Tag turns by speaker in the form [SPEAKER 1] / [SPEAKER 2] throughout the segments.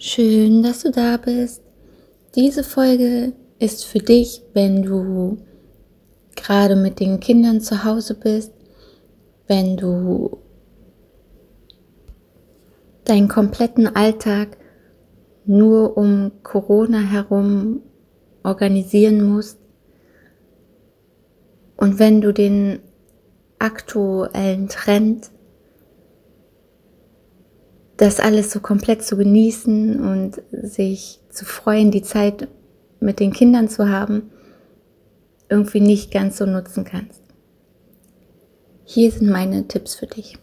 [SPEAKER 1] Schön, dass du da bist. Diese Folge ist für dich, wenn du gerade mit den Kindern zu Hause bist, wenn du deinen kompletten Alltag nur um Corona herum organisieren musst und wenn du den aktuellen Trend das alles so komplett zu genießen und sich zu freuen, die Zeit mit den Kindern zu haben, irgendwie nicht ganz so nutzen kannst. Hier sind meine Tipps für dich.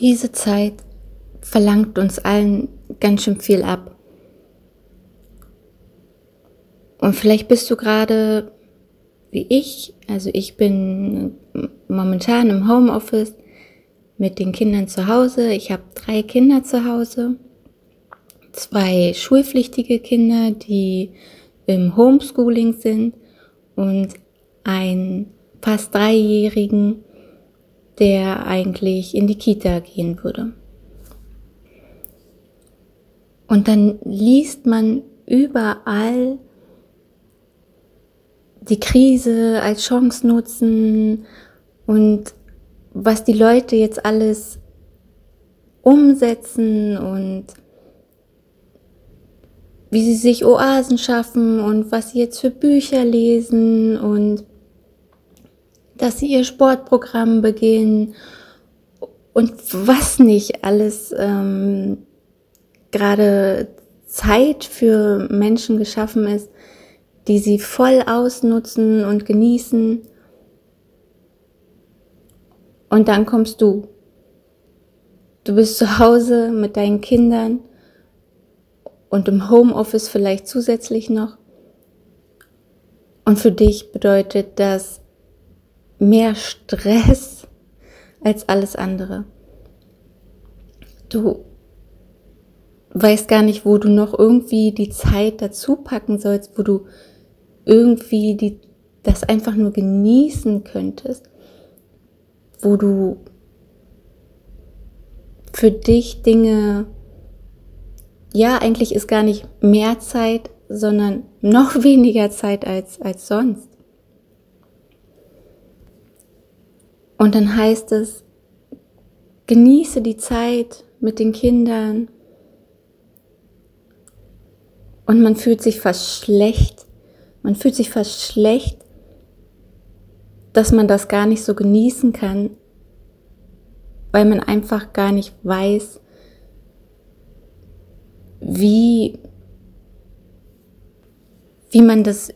[SPEAKER 1] Diese Zeit verlangt uns allen ganz schön viel ab. Und vielleicht bist du gerade wie ich, also ich bin momentan im Homeoffice mit den Kindern zu Hause. Ich habe drei Kinder zu Hause, zwei schulpflichtige Kinder, die im Homeschooling sind und einen fast dreijährigen, der eigentlich in die Kita gehen würde. Und dann liest man überall die Krise als Chance nutzen und was die Leute jetzt alles umsetzen und wie sie sich Oasen schaffen und was sie jetzt für Bücher lesen und dass sie ihr Sportprogramm beginnen und was nicht alles ähm, gerade Zeit für Menschen geschaffen ist, die sie voll ausnutzen und genießen. Und dann kommst du. Du bist zu Hause mit deinen Kindern und im Homeoffice vielleicht zusätzlich noch. Und für dich bedeutet das mehr Stress als alles andere. Du weißt gar nicht, wo du noch irgendwie die Zeit dazu packen sollst, wo du irgendwie die, das einfach nur genießen könntest, wo du für dich Dinge, ja, eigentlich ist gar nicht mehr Zeit, sondern noch weniger Zeit als, als sonst. Und dann heißt es, genieße die Zeit mit den Kindern. Und man fühlt sich fast schlecht, man fühlt sich fast schlecht, dass man das gar nicht so genießen kann, weil man einfach gar nicht weiß, wie, wie man das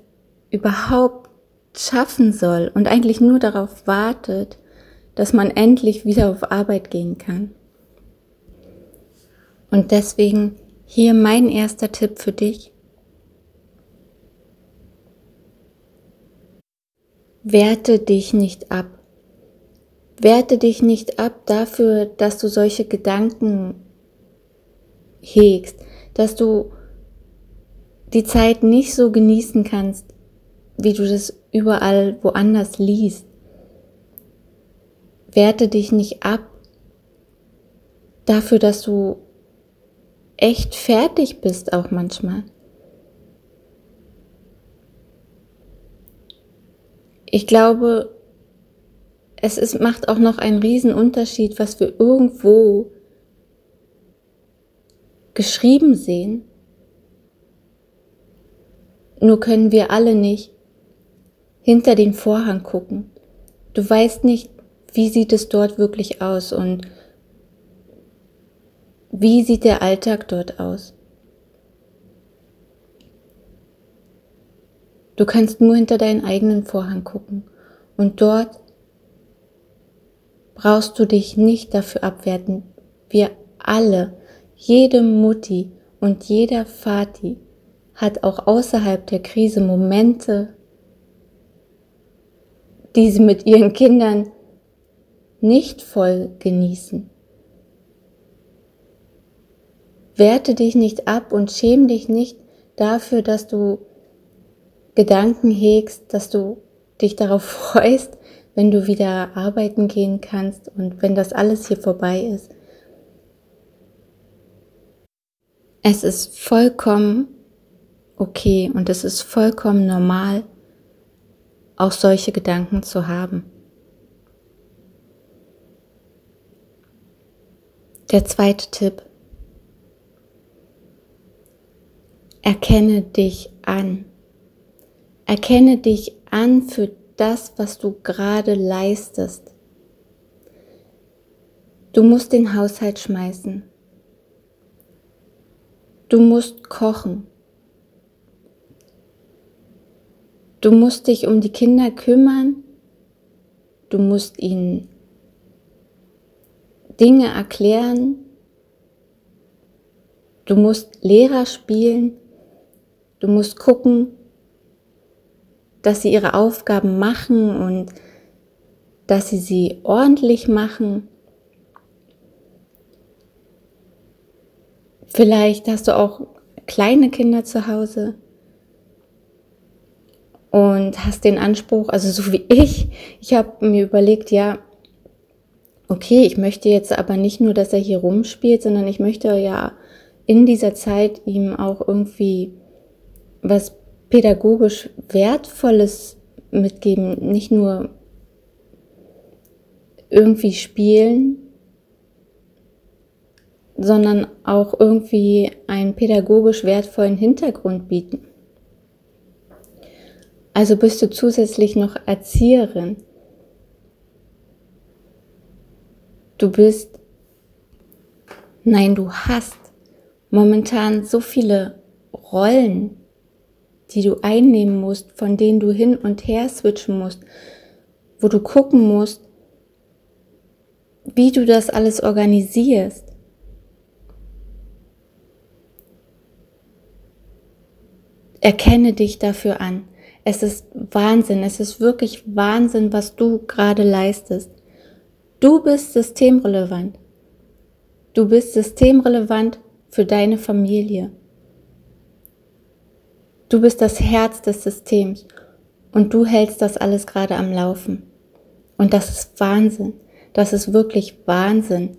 [SPEAKER 1] überhaupt schaffen soll und eigentlich nur darauf wartet, dass man endlich wieder auf Arbeit gehen kann. Und deswegen hier mein erster Tipp für dich. Werte dich nicht ab. Werte dich nicht ab dafür, dass du solche Gedanken hegst, dass du die Zeit nicht so genießen kannst, wie du das überall woanders liest. Werte dich nicht ab dafür, dass du echt fertig bist auch manchmal. Ich glaube, es ist, macht auch noch einen riesen Unterschied, was wir irgendwo geschrieben sehen. Nur können wir alle nicht hinter den Vorhang gucken. Du weißt nicht, wie sieht es dort wirklich aus und wie sieht der Alltag dort aus. Du kannst nur hinter deinen eigenen Vorhang gucken und dort brauchst du dich nicht dafür abwerten. Wir alle, jede Mutti und jeder Vati hat auch außerhalb der Krise Momente, die sie mit ihren Kindern nicht voll genießen. Werte dich nicht ab und schäm dich nicht dafür, dass du Gedanken hegst, dass du dich darauf freust, wenn du wieder arbeiten gehen kannst und wenn das alles hier vorbei ist. Es ist vollkommen okay und es ist vollkommen normal, auch solche Gedanken zu haben. Der zweite Tipp. Erkenne dich an. Erkenne dich an für das, was du gerade leistest. Du musst den Haushalt schmeißen. Du musst kochen. Du musst dich um die Kinder kümmern. Du musst ihnen Dinge erklären. Du musst Lehrer spielen. Du musst gucken, dass sie ihre Aufgaben machen und dass sie sie ordentlich machen. Vielleicht hast du auch kleine Kinder zu Hause und hast den Anspruch, also so wie ich, ich habe mir überlegt, ja, okay, ich möchte jetzt aber nicht nur, dass er hier rumspielt, sondern ich möchte ja in dieser Zeit ihm auch irgendwie was pädagogisch Wertvolles mitgeben, nicht nur irgendwie spielen, sondern auch irgendwie einen pädagogisch wertvollen Hintergrund bieten. Also bist du zusätzlich noch Erzieherin. Du bist, nein, du hast momentan so viele Rollen, die du einnehmen musst, von denen du hin und her switchen musst, wo du gucken musst, wie du das alles organisierst. Erkenne dich dafür an. Es ist Wahnsinn, es ist wirklich Wahnsinn, was du gerade leistest. Du bist systemrelevant. Du bist systemrelevant für deine Familie. Du bist das Herz des Systems und du hältst das alles gerade am Laufen. Und das ist Wahnsinn. Das ist wirklich Wahnsinn.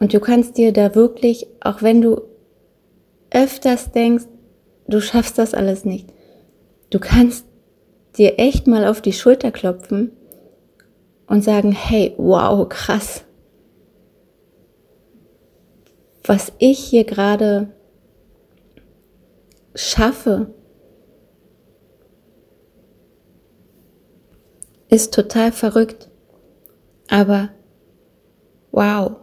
[SPEAKER 1] Und du kannst dir da wirklich, auch wenn du öfters denkst, du schaffst das alles nicht, Du kannst dir echt mal auf die Schulter klopfen und sagen, hey, wow, krass. Was ich hier gerade schaffe, ist total verrückt. Aber wow.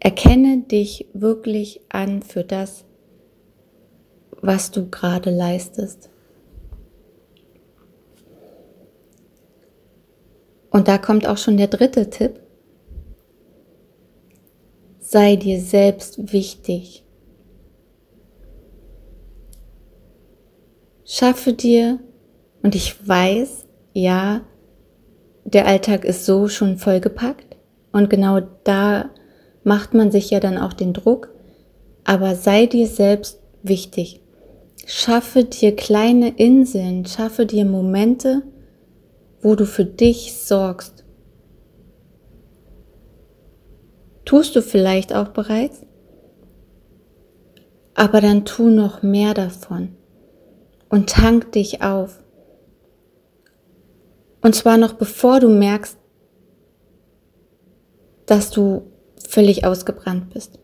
[SPEAKER 1] Erkenne dich wirklich an für das, was du gerade leistest. Und da kommt auch schon der dritte Tipp. Sei dir selbst wichtig. Schaffe dir, und ich weiß, ja, der Alltag ist so schon vollgepackt. Und genau da macht man sich ja dann auch den Druck, aber sei dir selbst wichtig. Schaffe dir kleine Inseln, schaffe dir Momente, wo du für dich sorgst. Tust du vielleicht auch bereits, aber dann tu noch mehr davon und tank dich auf. Und zwar noch bevor du merkst, dass du völlig ausgebrannt bist.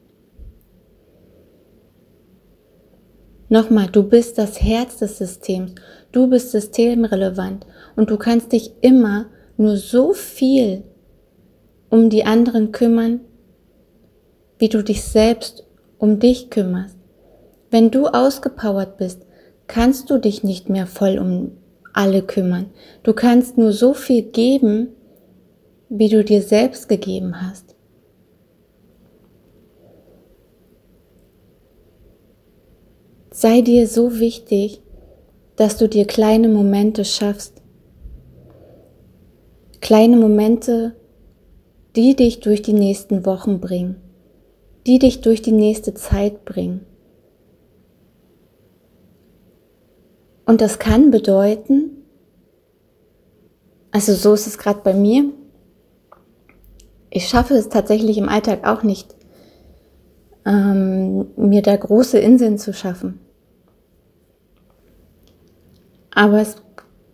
[SPEAKER 1] Nochmal, du bist das Herz des Systems, du bist systemrelevant und du kannst dich immer nur so viel um die anderen kümmern, wie du dich selbst um dich kümmerst. Wenn du ausgepowert bist, kannst du dich nicht mehr voll um alle kümmern. Du kannst nur so viel geben, wie du dir selbst gegeben hast. Sei dir so wichtig, dass du dir kleine Momente schaffst. Kleine Momente, die dich durch die nächsten Wochen bringen, die dich durch die nächste Zeit bringen. Und das kann bedeuten, also so ist es gerade bei mir, ich schaffe es tatsächlich im Alltag auch nicht, ähm, mir da große Inseln zu schaffen. Aber es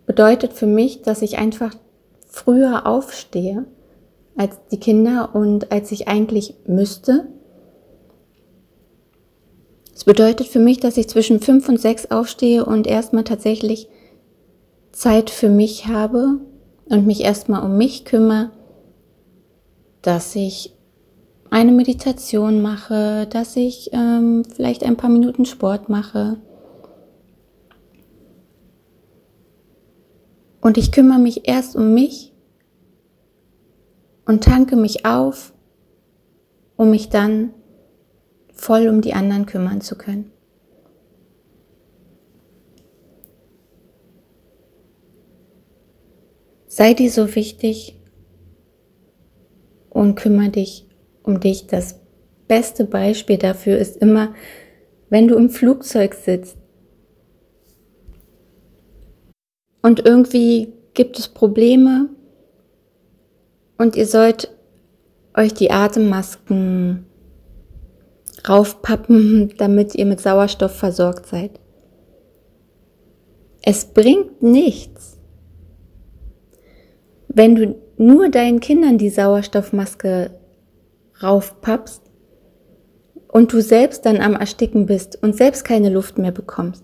[SPEAKER 1] bedeutet für mich, dass ich einfach früher aufstehe als die Kinder und als ich eigentlich müsste. Es bedeutet für mich, dass ich zwischen fünf und sechs aufstehe und erstmal tatsächlich Zeit für mich habe und mich erstmal um mich kümmere, dass ich eine Meditation mache, dass ich ähm, vielleicht ein paar Minuten Sport mache. Und ich kümmere mich erst um mich und tanke mich auf, um mich dann voll um die anderen kümmern zu können. Sei dir so wichtig und kümmere dich um dich. Das beste Beispiel dafür ist immer, wenn du im Flugzeug sitzt und irgendwie gibt es Probleme und ihr sollt euch die Atemmasken raufpappen, damit ihr mit Sauerstoff versorgt seid. Es bringt nichts, wenn du nur deinen Kindern die Sauerstoffmaske raufpappst und du selbst dann am Ersticken bist und selbst keine Luft mehr bekommst.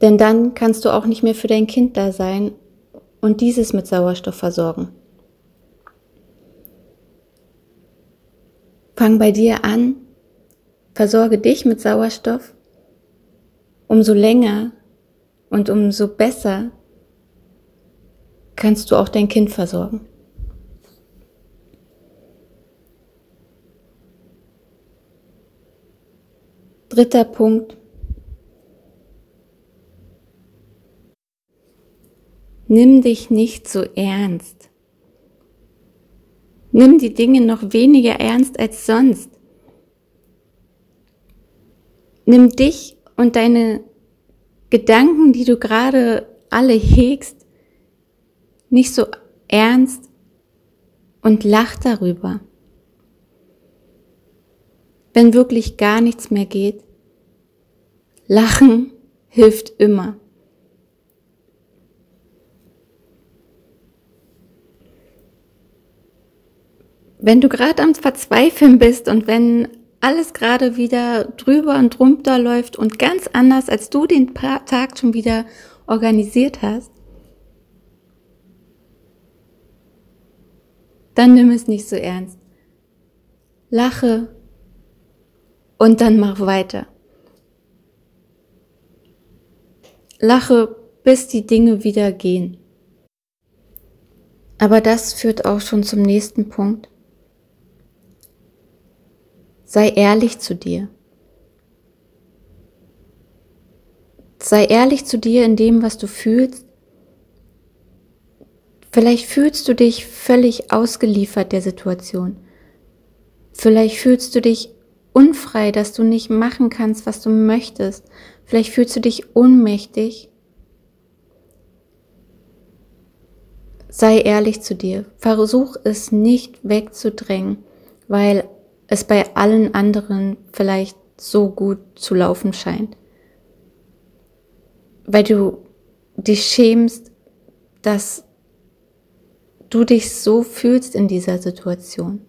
[SPEAKER 1] Denn dann kannst du auch nicht mehr für dein Kind da sein und dieses mit Sauerstoff versorgen. Fang bei dir an, versorge dich mit Sauerstoff, umso länger und umso besser kannst du auch dein Kind versorgen. Dritter Punkt. Nimm dich nicht so ernst. Nimm die Dinge noch weniger ernst als sonst. Nimm dich und deine Gedanken, die du gerade alle hegst, nicht so ernst und lach darüber. Wenn wirklich gar nichts mehr geht, lachen hilft immer. Wenn du gerade am Verzweifeln bist und wenn alles gerade wieder drüber und drunter läuft und ganz anders, als du den Tag schon wieder organisiert hast, dann nimm es nicht so ernst. Lache und dann mach weiter. Lache, bis die Dinge wieder gehen. Aber das führt auch schon zum nächsten Punkt. Sei ehrlich zu dir. Sei ehrlich zu dir in dem, was du fühlst. Vielleicht fühlst du dich völlig ausgeliefert der Situation. Vielleicht fühlst du dich unfrei, dass du nicht machen kannst, was du möchtest. Vielleicht fühlst du dich ohnmächtig. Sei ehrlich zu dir. Versuch es nicht wegzudrängen, weil es bei allen anderen vielleicht so gut zu laufen scheint. Weil du dich schämst, dass du dich so fühlst in dieser Situation.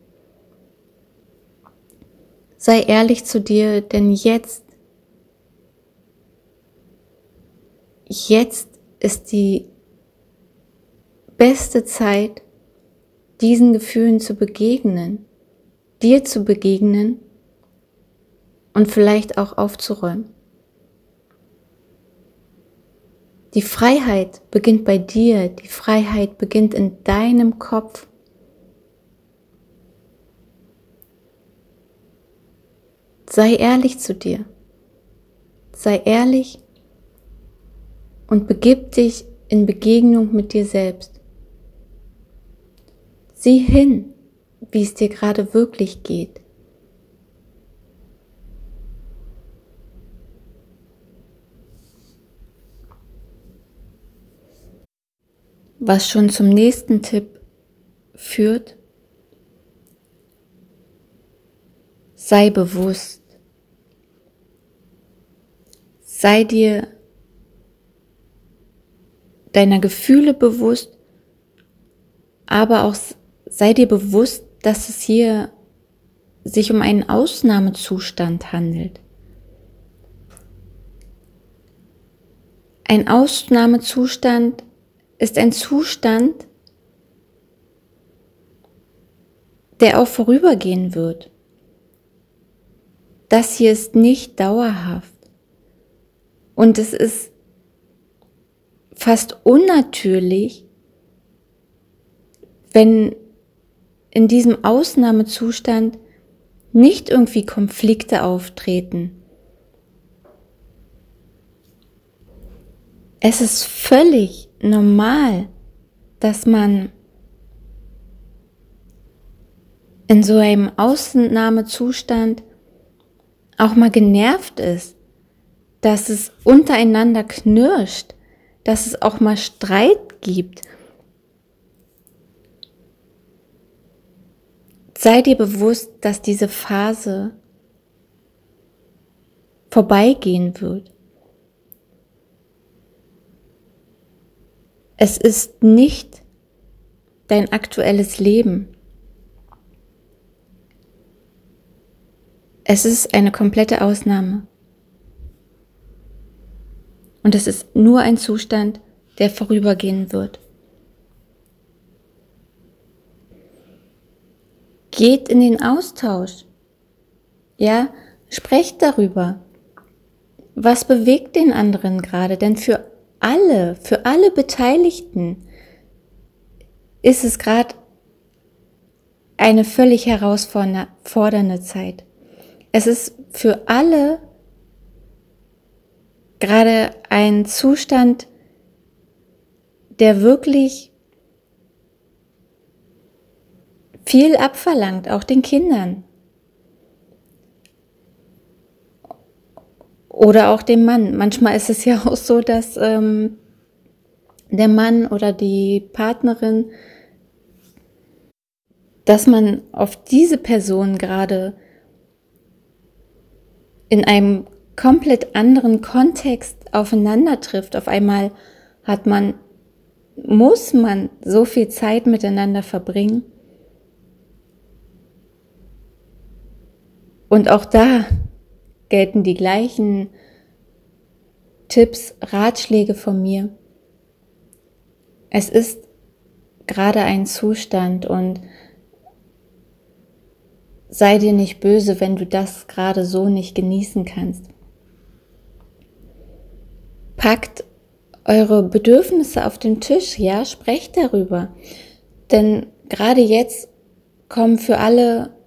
[SPEAKER 1] Sei ehrlich zu dir, denn jetzt, jetzt ist die beste Zeit, diesen Gefühlen zu begegnen dir zu begegnen und vielleicht auch aufzuräumen. Die Freiheit beginnt bei dir, die Freiheit beginnt in deinem Kopf. Sei ehrlich zu dir. Sei ehrlich und begib dich in Begegnung mit dir selbst. Sieh hin, wie es dir gerade wirklich geht. Was schon zum nächsten Tipp führt, sei bewusst, sei dir deiner Gefühle bewusst, aber auch sei dir bewusst, dass es hier sich um einen Ausnahmezustand handelt. Ein Ausnahmezustand ist ein Zustand, der auch vorübergehen wird. Das hier ist nicht dauerhaft. Und es ist fast unnatürlich, wenn in diesem Ausnahmezustand nicht irgendwie Konflikte auftreten. Es ist völlig normal, dass man in so einem Ausnahmezustand auch mal genervt ist, dass es untereinander knirscht, dass es auch mal Streit gibt. Sei dir bewusst, dass diese Phase vorbeigehen wird. Es ist nicht dein aktuelles Leben. Es ist eine komplette Ausnahme. Und es ist nur ein Zustand, der vorübergehen wird. Geht in den Austausch. Ja, sprecht darüber. Was bewegt den anderen gerade? Denn für alle, für alle Beteiligten ist es gerade eine völlig herausfordernde Zeit. Es ist für alle gerade ein Zustand, der wirklich viel abverlangt, auch den Kindern. Oder auch dem Mann. Manchmal ist es ja auch so, dass ähm, der Mann oder die Partnerin, dass man auf diese Person gerade in einem komplett anderen Kontext aufeinander trifft. Auf einmal hat man, muss man so viel Zeit miteinander verbringen. Und auch da gelten die gleichen Tipps, Ratschläge von mir. Es ist gerade ein Zustand und sei dir nicht böse, wenn du das gerade so nicht genießen kannst. Packt eure Bedürfnisse auf den Tisch, ja, sprecht darüber. Denn gerade jetzt kommen für alle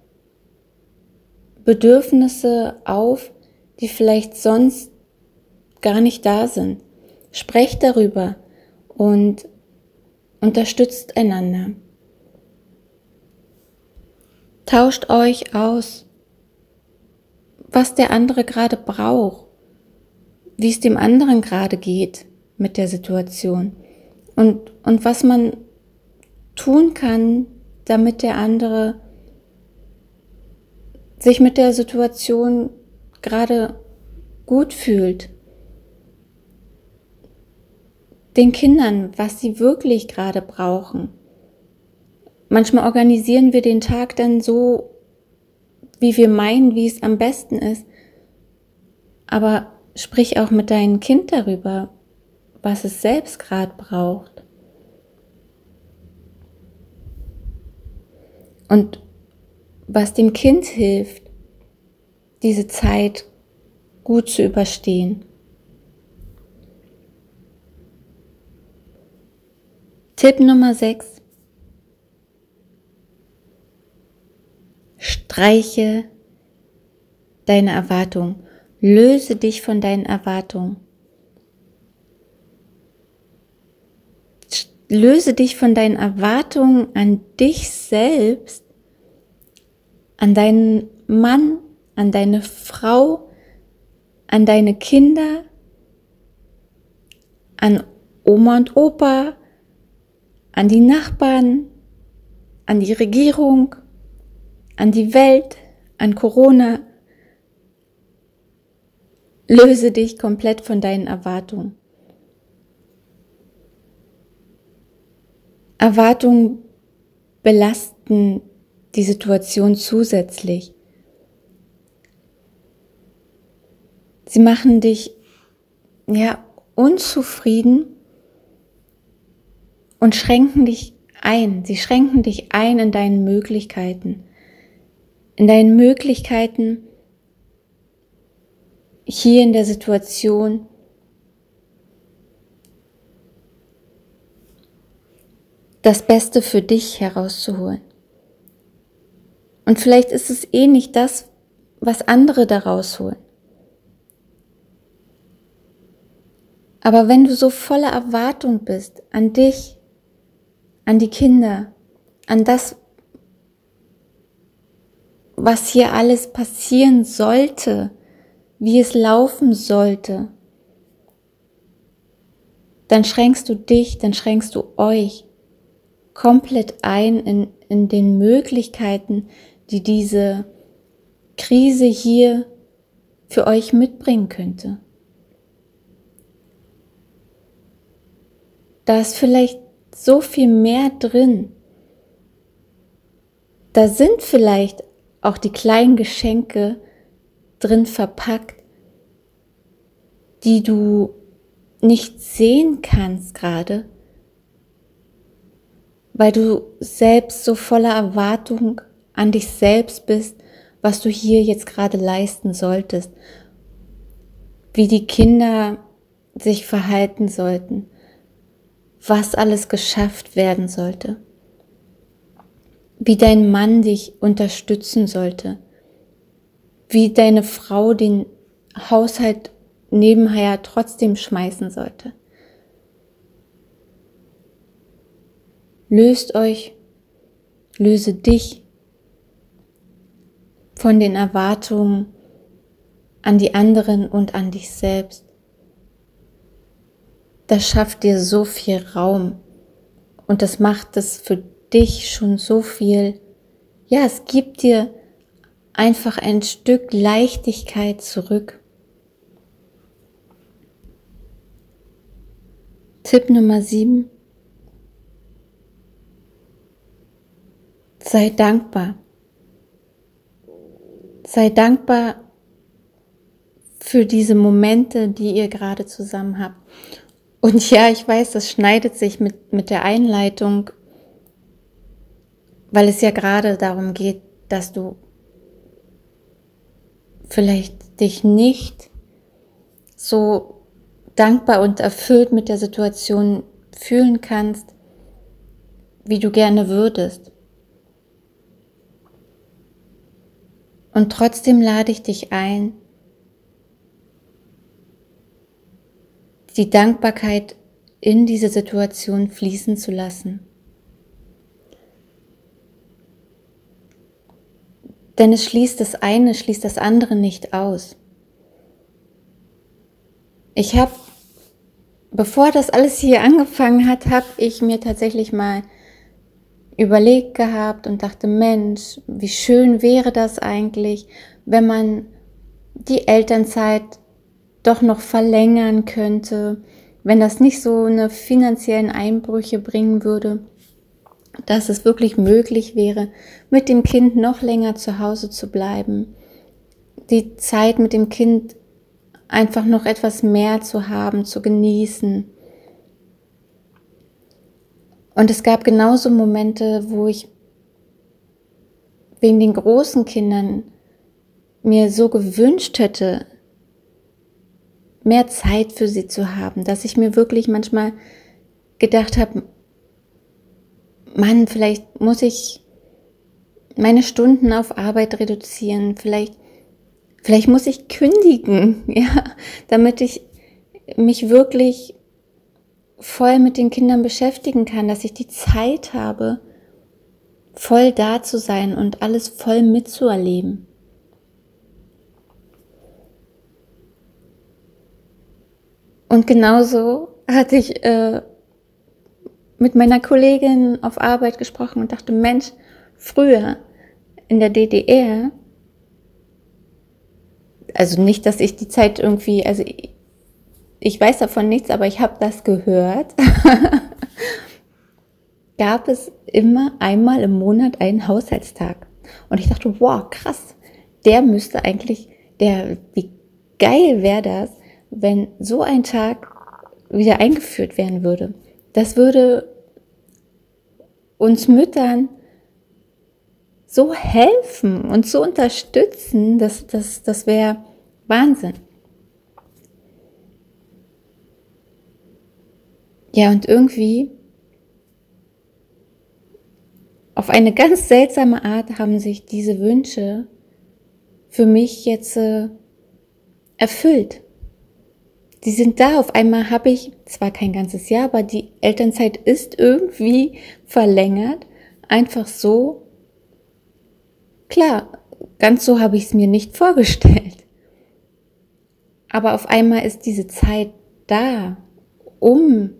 [SPEAKER 1] Bedürfnisse auf, die vielleicht sonst gar nicht da sind. Sprecht darüber und unterstützt einander. Tauscht euch aus, was der andere gerade braucht, wie es dem anderen gerade geht mit der Situation und, und was man tun kann, damit der andere sich mit der Situation gerade gut fühlt. Den Kindern, was sie wirklich gerade brauchen. Manchmal organisieren wir den Tag dann so, wie wir meinen, wie es am besten ist. Aber sprich auch mit deinem Kind darüber, was es selbst gerade braucht. Und was dem Kind hilft, diese Zeit gut zu überstehen. Tipp Nummer 6. Streiche deine Erwartung. Löse dich von deinen Erwartungen. Löse dich von deinen Erwartungen an dich selbst, an deinen Mann, an deine Frau, an deine Kinder, an Oma und Opa, an die Nachbarn, an die Regierung, an die Welt, an Corona. Löse dich komplett von deinen Erwartungen. Erwartungen belasten die Situation zusätzlich. Sie machen dich ja unzufrieden und schränken dich ein. Sie schränken dich ein in deinen Möglichkeiten. In deinen Möglichkeiten hier in der Situation das Beste für dich herauszuholen. Und vielleicht ist es eh nicht das, was andere daraus holen. Aber wenn du so voller Erwartung bist an dich, an die Kinder, an das, was hier alles passieren sollte, wie es laufen sollte, dann schränkst du dich, dann schränkst du euch komplett ein in, in den Möglichkeiten, die diese Krise hier für euch mitbringen könnte. Da ist vielleicht so viel mehr drin. Da sind vielleicht auch die kleinen Geschenke drin verpackt, die du nicht sehen kannst gerade, weil du selbst so voller Erwartung an dich selbst bist, was du hier jetzt gerade leisten solltest, wie die Kinder sich verhalten sollten, was alles geschafft werden sollte, wie dein Mann dich unterstützen sollte, wie deine Frau den Haushalt nebenher trotzdem schmeißen sollte. Löst euch, löse dich von den Erwartungen an die anderen und an dich selbst das schafft dir so viel Raum und das macht es für dich schon so viel. Ja, es gibt dir einfach ein Stück Leichtigkeit zurück. Tipp Nummer 7. Sei dankbar. Sei dankbar für diese Momente, die ihr gerade zusammen habt. Und ja, ich weiß, das schneidet sich mit, mit der Einleitung, weil es ja gerade darum geht, dass du vielleicht dich nicht so dankbar und erfüllt mit der Situation fühlen kannst, wie du gerne würdest. Und trotzdem lade ich dich ein, die Dankbarkeit in diese Situation fließen zu lassen. Denn es schließt das eine, schließt das andere nicht aus. Ich habe, bevor das alles hier angefangen hat, habe ich mir tatsächlich mal überlegt gehabt und dachte, Mensch, wie schön wäre das eigentlich, wenn man die Elternzeit doch noch verlängern könnte, wenn das nicht so eine finanziellen Einbrüche bringen würde, dass es wirklich möglich wäre, mit dem Kind noch länger zu Hause zu bleiben, die Zeit mit dem Kind einfach noch etwas mehr zu haben, zu genießen. Und es gab genauso Momente, wo ich wegen den großen Kindern mir so gewünscht hätte, mehr Zeit für sie zu haben, dass ich mir wirklich manchmal gedacht habe, Mann, vielleicht muss ich meine Stunden auf Arbeit reduzieren, vielleicht, vielleicht muss ich kündigen, ja, damit ich mich wirklich voll mit den Kindern beschäftigen kann, dass ich die Zeit habe, voll da zu sein und alles voll mitzuerleben. Und genauso hatte ich äh, mit meiner Kollegin auf Arbeit gesprochen und dachte, Mensch, früher in der DDR, also nicht, dass ich die Zeit irgendwie, also ich weiß davon nichts, aber ich habe das gehört, gab es immer einmal im Monat einen Haushaltstag. Und ich dachte, wow, krass, der müsste eigentlich, der, wie geil wäre das, wenn so ein Tag wieder eingeführt werden würde. Das würde uns Müttern so helfen und so unterstützen, dass das, das wäre Wahnsinn. Ja, und irgendwie auf eine ganz seltsame Art haben sich diese Wünsche für mich jetzt äh, erfüllt. Die sind da. Auf einmal habe ich zwar kein ganzes Jahr, aber die Elternzeit ist irgendwie verlängert. Einfach so. Klar, ganz so habe ich es mir nicht vorgestellt. Aber auf einmal ist diese Zeit da, um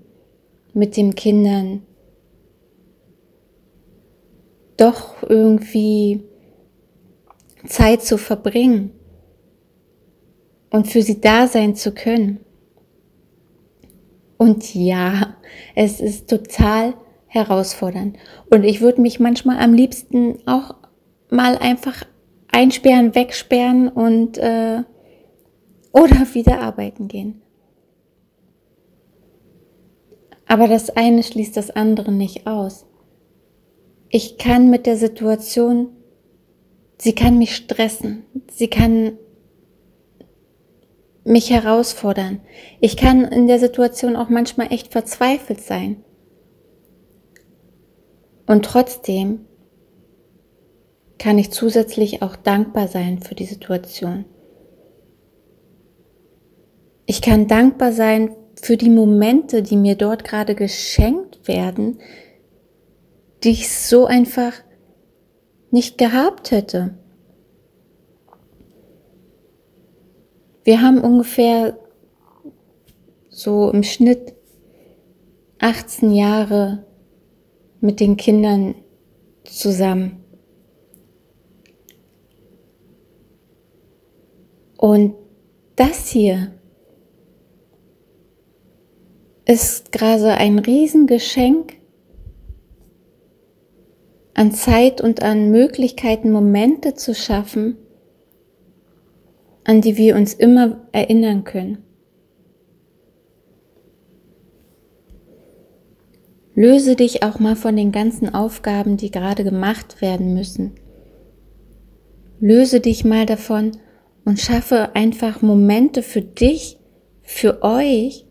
[SPEAKER 1] mit den Kindern doch irgendwie Zeit zu verbringen und für sie da sein zu können. Und ja, es ist total herausfordernd. Und ich würde mich manchmal am liebsten auch mal einfach einsperren, wegsperren und äh, oder wieder arbeiten gehen. Aber das eine schließt das andere nicht aus. Ich kann mit der Situation, sie kann mich stressen, sie kann mich herausfordern. Ich kann in der Situation auch manchmal echt verzweifelt sein. Und trotzdem kann ich zusätzlich auch dankbar sein für die Situation. Ich kann dankbar sein für die Momente, die mir dort gerade geschenkt werden, die ich so einfach nicht gehabt hätte. Wir haben ungefähr so im Schnitt 18 Jahre mit den Kindern zusammen. Und das hier ist gerade ein Riesengeschenk an Zeit und an Möglichkeiten, Momente zu schaffen, an die wir uns immer erinnern können. Löse dich auch mal von den ganzen Aufgaben, die gerade gemacht werden müssen. Löse dich mal davon und schaffe einfach Momente für dich, für euch,